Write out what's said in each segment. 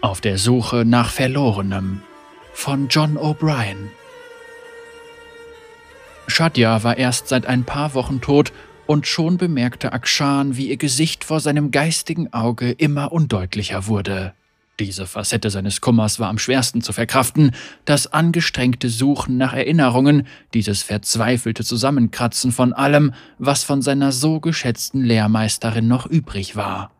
Auf der Suche nach Verlorenem von John O'Brien. Shadja war erst seit ein paar Wochen tot und schon bemerkte Akshan, wie ihr Gesicht vor seinem geistigen Auge immer undeutlicher wurde. Diese Facette seines Kummers war am schwersten zu verkraften, das angestrengte Suchen nach Erinnerungen, dieses verzweifelte Zusammenkratzen von allem, was von seiner so geschätzten Lehrmeisterin noch übrig war.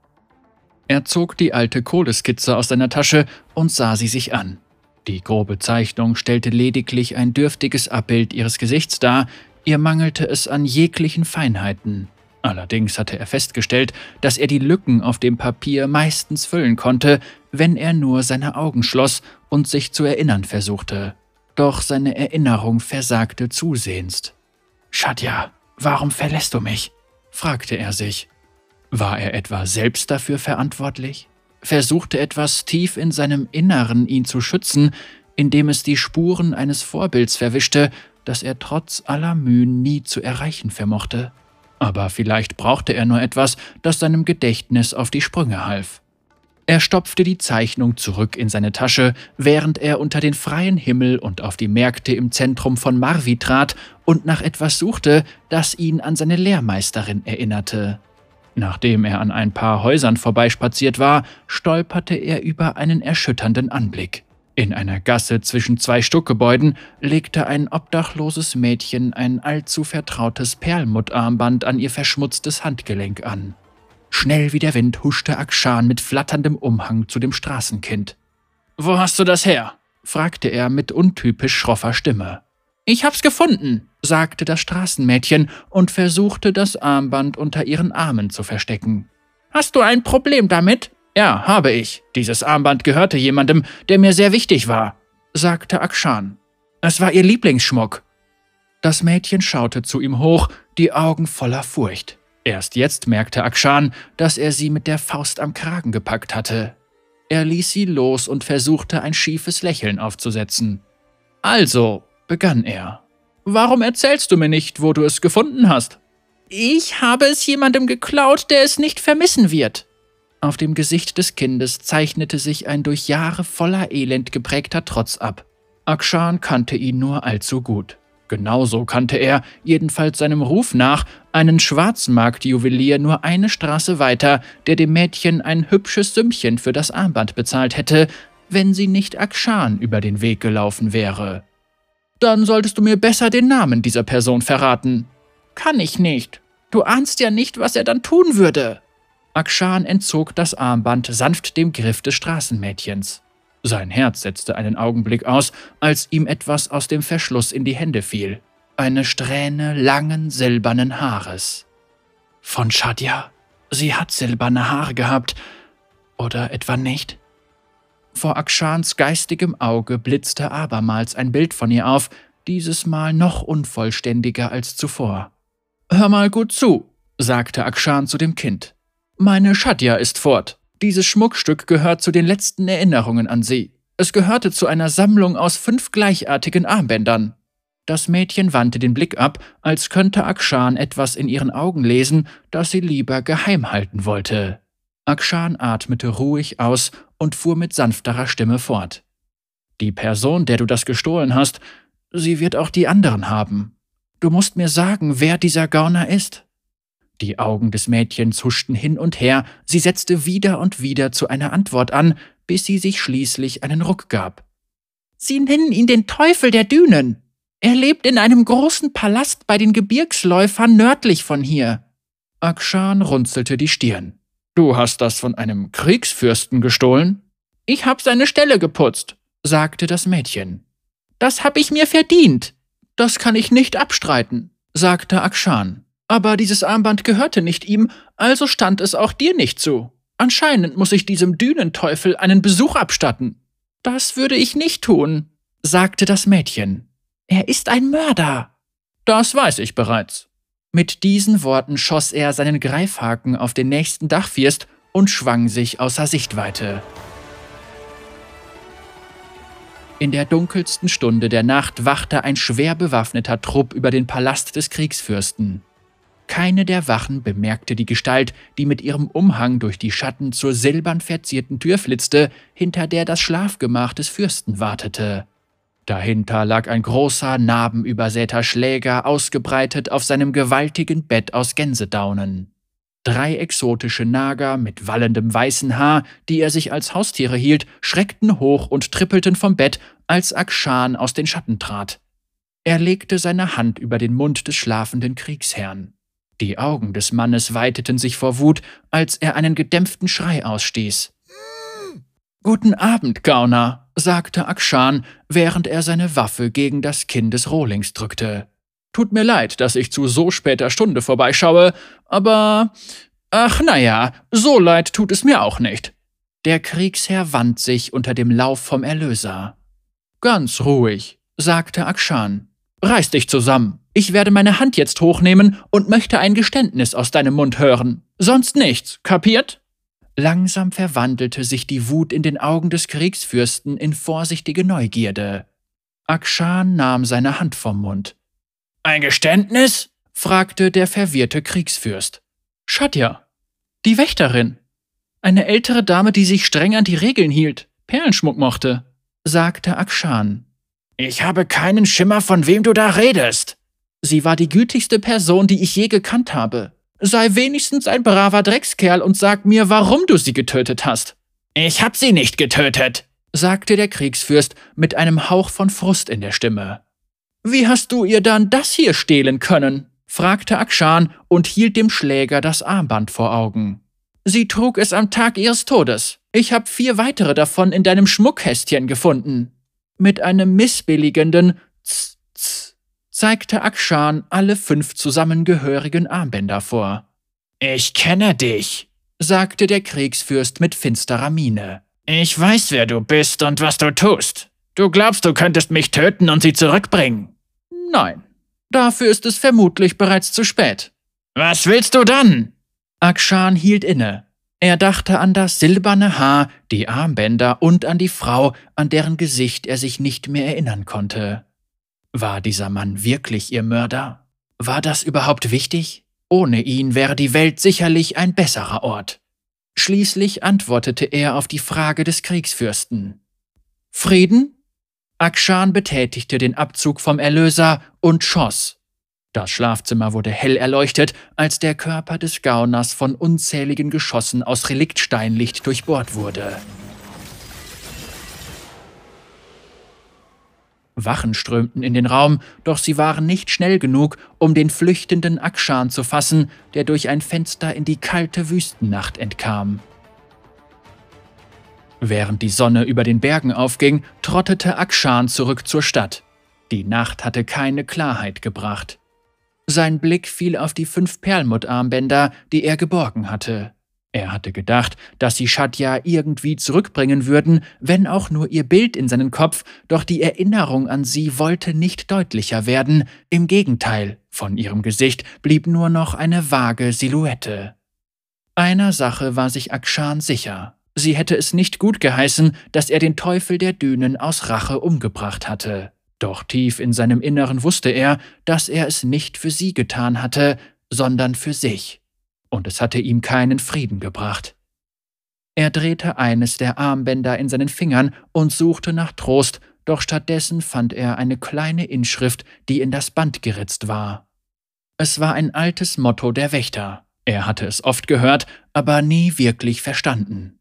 Er zog die alte Kohleskizze aus seiner Tasche und sah sie sich an. Die grobe Zeichnung stellte lediglich ein dürftiges Abbild ihres Gesichts dar, ihr mangelte es an jeglichen Feinheiten. Allerdings hatte er festgestellt, dass er die Lücken auf dem Papier meistens füllen konnte, wenn er nur seine Augen schloss und sich zu erinnern versuchte. Doch seine Erinnerung versagte zusehends. Shadja, warum verlässt du mich? fragte er sich. War er etwa selbst dafür verantwortlich? Versuchte etwas tief in seinem Inneren ihn zu schützen, indem es die Spuren eines Vorbilds verwischte, das er trotz aller Mühen nie zu erreichen vermochte? Aber vielleicht brauchte er nur etwas, das seinem Gedächtnis auf die Sprünge half. Er stopfte die Zeichnung zurück in seine Tasche, während er unter den freien Himmel und auf die Märkte im Zentrum von Marvi trat und nach etwas suchte, das ihn an seine Lehrmeisterin erinnerte. Nachdem er an ein paar Häusern vorbeispaziert war, stolperte er über einen erschütternden Anblick. In einer Gasse zwischen zwei Stuckgebäuden legte ein obdachloses Mädchen ein allzu vertrautes Perlmuttarmband an ihr verschmutztes Handgelenk an. Schnell wie der Wind huschte Akshan mit flatterndem Umhang zu dem Straßenkind. Wo hast du das her? fragte er mit untypisch schroffer Stimme. Ich hab's gefunden, sagte das Straßenmädchen und versuchte das Armband unter ihren Armen zu verstecken. Hast du ein Problem damit? Ja, habe ich. Dieses Armband gehörte jemandem, der mir sehr wichtig war, sagte Akshan. Es war ihr Lieblingsschmuck. Das Mädchen schaute zu ihm hoch, die Augen voller Furcht. Erst jetzt merkte Akshan, dass er sie mit der Faust am Kragen gepackt hatte. Er ließ sie los und versuchte ein schiefes Lächeln aufzusetzen. Also, begann er, warum erzählst du mir nicht, wo du es gefunden hast? Ich habe es jemandem geklaut, der es nicht vermissen wird. Auf dem Gesicht des Kindes zeichnete sich ein durch Jahre voller Elend geprägter Trotz ab. Akshan kannte ihn nur allzu gut. Genauso kannte er, jedenfalls seinem Ruf nach, einen Schwarzmarktjuwelier nur eine Straße weiter, der dem Mädchen ein hübsches Sümmchen für das Armband bezahlt hätte, wenn sie nicht Akshan über den Weg gelaufen wäre. Dann solltest du mir besser den Namen dieser Person verraten. Kann ich nicht. Du ahnst ja nicht, was er dann tun würde. Akshan entzog das Armband sanft dem Griff des Straßenmädchens. Sein Herz setzte einen Augenblick aus, als ihm etwas aus dem Verschluss in die Hände fiel. Eine Strähne langen silbernen Haares. Von Shadja? Sie hat silberne Haare gehabt. Oder etwa nicht? Vor Akshans geistigem Auge blitzte abermals ein Bild von ihr auf, dieses Mal noch unvollständiger als zuvor. Hör mal gut zu, sagte Akshan zu dem Kind. Meine Shadja ist fort. Dieses Schmuckstück gehört zu den letzten Erinnerungen an sie. Es gehörte zu einer Sammlung aus fünf gleichartigen Armbändern. Das Mädchen wandte den Blick ab, als könnte Akshan etwas in ihren Augen lesen, das sie lieber geheim halten wollte. Akshan atmete ruhig aus und fuhr mit sanfterer Stimme fort. Die Person, der du das gestohlen hast, sie wird auch die anderen haben. Du musst mir sagen, wer dieser Gauner ist. Die Augen des Mädchens huschten hin und her, sie setzte wieder und wieder zu einer Antwort an, bis sie sich schließlich einen Ruck gab. Sie nennen ihn den Teufel der Dünen. Er lebt in einem großen Palast bei den Gebirgsläufern nördlich von hier. Akshan runzelte die Stirn. Du hast das von einem Kriegsfürsten gestohlen? Ich hab seine Stelle geputzt, sagte das Mädchen. Das hab ich mir verdient. Das kann ich nicht abstreiten, sagte Akshan. Aber dieses Armband gehörte nicht ihm, also stand es auch dir nicht zu. Anscheinend muss ich diesem Dünenteufel einen Besuch abstatten. Das würde ich nicht tun, sagte das Mädchen. Er ist ein Mörder. Das weiß ich bereits. Mit diesen Worten schoss er seinen Greifhaken auf den nächsten Dachfirst und schwang sich außer Sichtweite. In der dunkelsten Stunde der Nacht wachte ein schwer bewaffneter Trupp über den Palast des Kriegsfürsten. Keine der Wachen bemerkte die Gestalt, die mit ihrem Umhang durch die Schatten zur silbern verzierten Tür flitzte, hinter der das Schlafgemach des Fürsten wartete. Dahinter lag ein großer, narbenübersäter Schläger ausgebreitet auf seinem gewaltigen Bett aus Gänsedaunen. Drei exotische Nager mit wallendem weißen Haar, die er sich als Haustiere hielt, schreckten hoch und trippelten vom Bett, als Akshan aus den Schatten trat. Er legte seine Hand über den Mund des schlafenden Kriegsherrn. Die Augen des Mannes weiteten sich vor Wut, als er einen gedämpften Schrei ausstieß. Guten Abend, Gauner, sagte Akshan, während er seine Waffe gegen das Kinn des Rohlings drückte. Tut mir leid, dass ich zu so später Stunde vorbeischaue, aber. Ach naja, so leid tut es mir auch nicht. Der Kriegsherr wand sich unter dem Lauf vom Erlöser. Ganz ruhig, sagte Akshan. Reiß dich zusammen. Ich werde meine Hand jetzt hochnehmen und möchte ein Geständnis aus deinem Mund hören. Sonst nichts, kapiert? Langsam verwandelte sich die Wut in den Augen des Kriegsfürsten in vorsichtige Neugierde. Akshan nahm seine Hand vom Mund. Ein Geständnis? fragte der verwirrte Kriegsfürst. Shadja, die Wächterin. Eine ältere Dame, die sich streng an die Regeln hielt, Perlenschmuck mochte, sagte Akshan. Ich habe keinen Schimmer, von wem du da redest. Sie war die gütigste Person, die ich je gekannt habe. Sei wenigstens ein braver Dreckskerl und sag mir, warum du sie getötet hast. Ich hab sie nicht getötet, sagte der Kriegsfürst mit einem Hauch von Frust in der Stimme. Wie hast du ihr dann das hier stehlen können? fragte Akshan und hielt dem Schläger das Armband vor Augen. Sie trug es am Tag ihres Todes. Ich habe vier weitere davon in deinem Schmuckkästchen gefunden. Mit einem missbilligenden Tz zeigte Akshan alle fünf zusammengehörigen Armbänder vor. Ich kenne dich, sagte der Kriegsfürst mit finsterer Miene. Ich weiß, wer du bist und was du tust. Du glaubst, du könntest mich töten und sie zurückbringen. Nein, dafür ist es vermutlich bereits zu spät. Was willst du dann? Akshan hielt inne. Er dachte an das silberne Haar, die Armbänder und an die Frau, an deren Gesicht er sich nicht mehr erinnern konnte. War dieser Mann wirklich ihr Mörder? War das überhaupt wichtig? Ohne ihn wäre die Welt sicherlich ein besserer Ort. Schließlich antwortete er auf die Frage des Kriegsfürsten. Frieden? Akshan betätigte den Abzug vom Erlöser und schoss. Das Schlafzimmer wurde hell erleuchtet, als der Körper des Gauners von unzähligen Geschossen aus Reliktsteinlicht durchbohrt wurde. Wachen strömten in den Raum, doch sie waren nicht schnell genug, um den flüchtenden Akshan zu fassen, der durch ein Fenster in die kalte Wüstennacht entkam. Während die Sonne über den Bergen aufging, trottete Akshan zurück zur Stadt. Die Nacht hatte keine Klarheit gebracht. Sein Blick fiel auf die fünf Perlmuttarmbänder, die er geborgen hatte. Er hatte gedacht, dass sie Shadja irgendwie zurückbringen würden, wenn auch nur ihr Bild in seinen Kopf, doch die Erinnerung an sie wollte nicht deutlicher werden, im Gegenteil, von ihrem Gesicht blieb nur noch eine vage Silhouette. Einer Sache war sich Akshan sicher. Sie hätte es nicht gut geheißen, dass er den Teufel der Dünen aus Rache umgebracht hatte. Doch tief in seinem Inneren wusste er, dass er es nicht für sie getan hatte, sondern für sich. Und es hatte ihm keinen Frieden gebracht. Er drehte eines der Armbänder in seinen Fingern und suchte nach Trost, doch stattdessen fand er eine kleine Inschrift, die in das Band geritzt war. Es war ein altes Motto der Wächter. Er hatte es oft gehört, aber nie wirklich verstanden.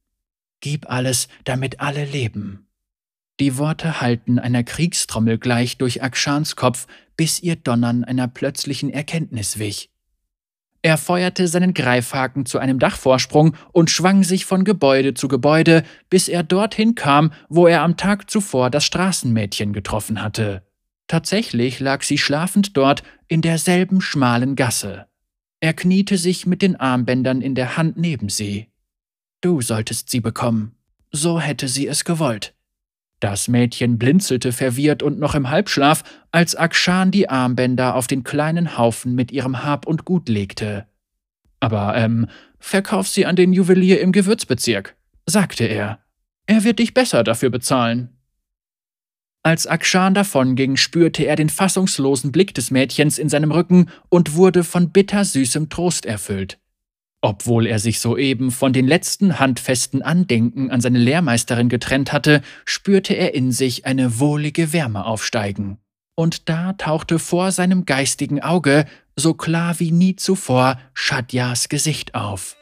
Gib alles, damit alle leben. Die Worte hallten einer Kriegstrommel gleich durch Akshans Kopf, bis ihr Donnern einer plötzlichen Erkenntnis wich. Er feuerte seinen Greifhaken zu einem Dachvorsprung und schwang sich von Gebäude zu Gebäude, bis er dorthin kam, wo er am Tag zuvor das Straßenmädchen getroffen hatte. Tatsächlich lag sie schlafend dort in derselben schmalen Gasse. Er kniete sich mit den Armbändern in der Hand neben sie. Du solltest sie bekommen. So hätte sie es gewollt. Das Mädchen blinzelte verwirrt und noch im Halbschlaf, als Akshan die Armbänder auf den kleinen Haufen mit ihrem Hab und Gut legte. Aber, ähm, verkauf sie an den Juwelier im Gewürzbezirk, sagte er. Er wird dich besser dafür bezahlen. Als Akshan davonging, spürte er den fassungslosen Blick des Mädchens in seinem Rücken und wurde von bittersüßem Trost erfüllt. Obwohl er sich soeben von den letzten handfesten Andenken an seine Lehrmeisterin getrennt hatte, spürte er in sich eine wohlige Wärme aufsteigen. Und da tauchte vor seinem geistigen Auge, so klar wie nie zuvor, Shadjas Gesicht auf.